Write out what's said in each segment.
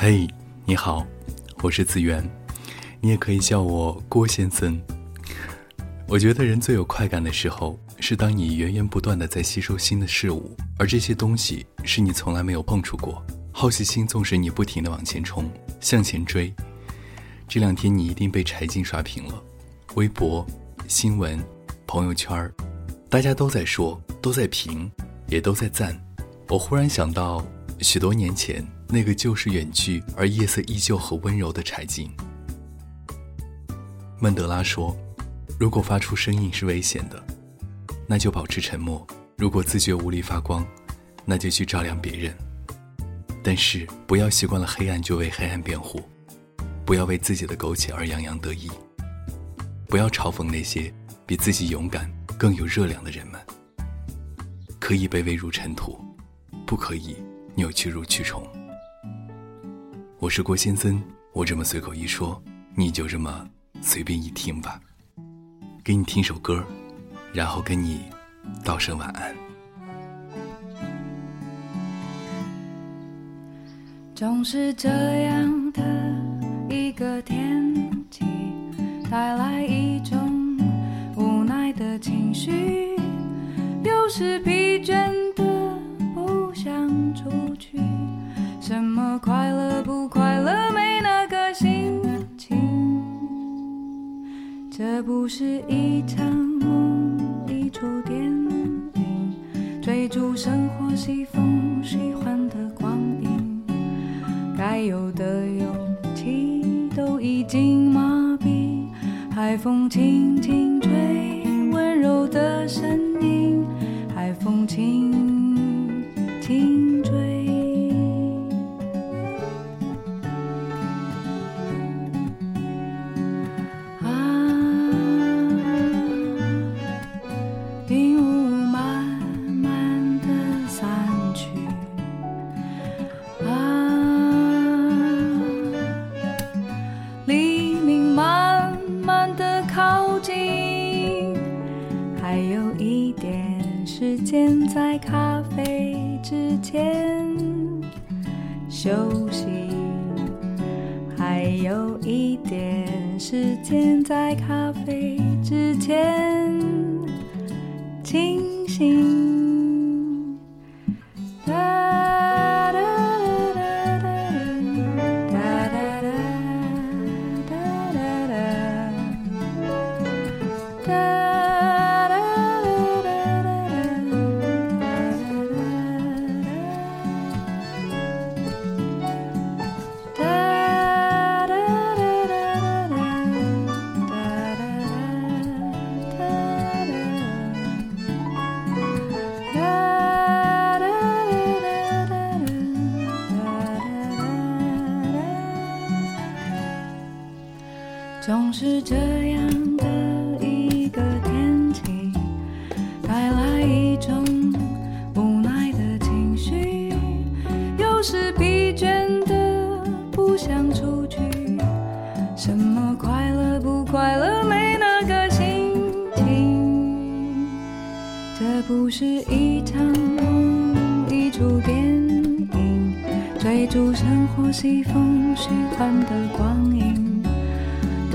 嘿，你好，我是子源，你也可以叫我郭先生。我觉得人最有快感的时候，是当你源源不断的在吸收新的事物，而这些东西是你从来没有碰触过。好奇心纵使你不停的往前冲，向前追。这两天你一定被柴静刷屏了，微博、新闻、朋友圈大家都在说，都在评，也都在赞。我忽然想到，许多年前那个旧时远去而夜色依旧和温柔的柴静。曼德拉说：“如果发出声音是危险的，那就保持沉默；如果自觉无力发光，那就去照亮别人。”但是不要习惯了黑暗就为黑暗辩护，不要为自己的苟且而洋洋得意，不要嘲讽那些比自己勇敢更有热量的人们。可以卑微如尘土，不可以扭曲如蛆虫。我是郭先生，我这么随口一说，你就这么随便一听吧。给你听首歌，然后跟你道声晚安。总是这样的不是一场梦，一出电影，追逐生活西风喜欢的光影。该有的勇气都已经麻痹，海风轻轻吹，温柔的声音，海风轻轻还有一点时间在咖啡之前休息，还有一点时间在咖啡之前清醒。总是这样的一个天气，带来一种无奈的情绪，有时疲倦的不想出去，什么快乐不快乐没那个心情，这不是一场梦，一出电影，追逐生活西风虚幻的光影。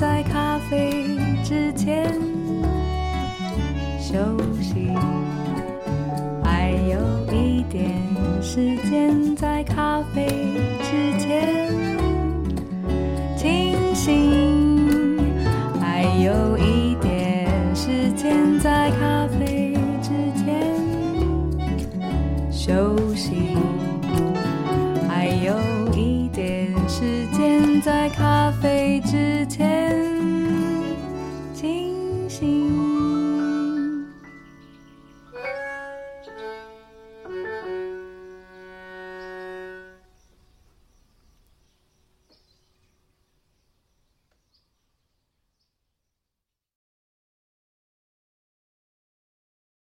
在咖啡之前休息，还有一点时间在咖啡之前。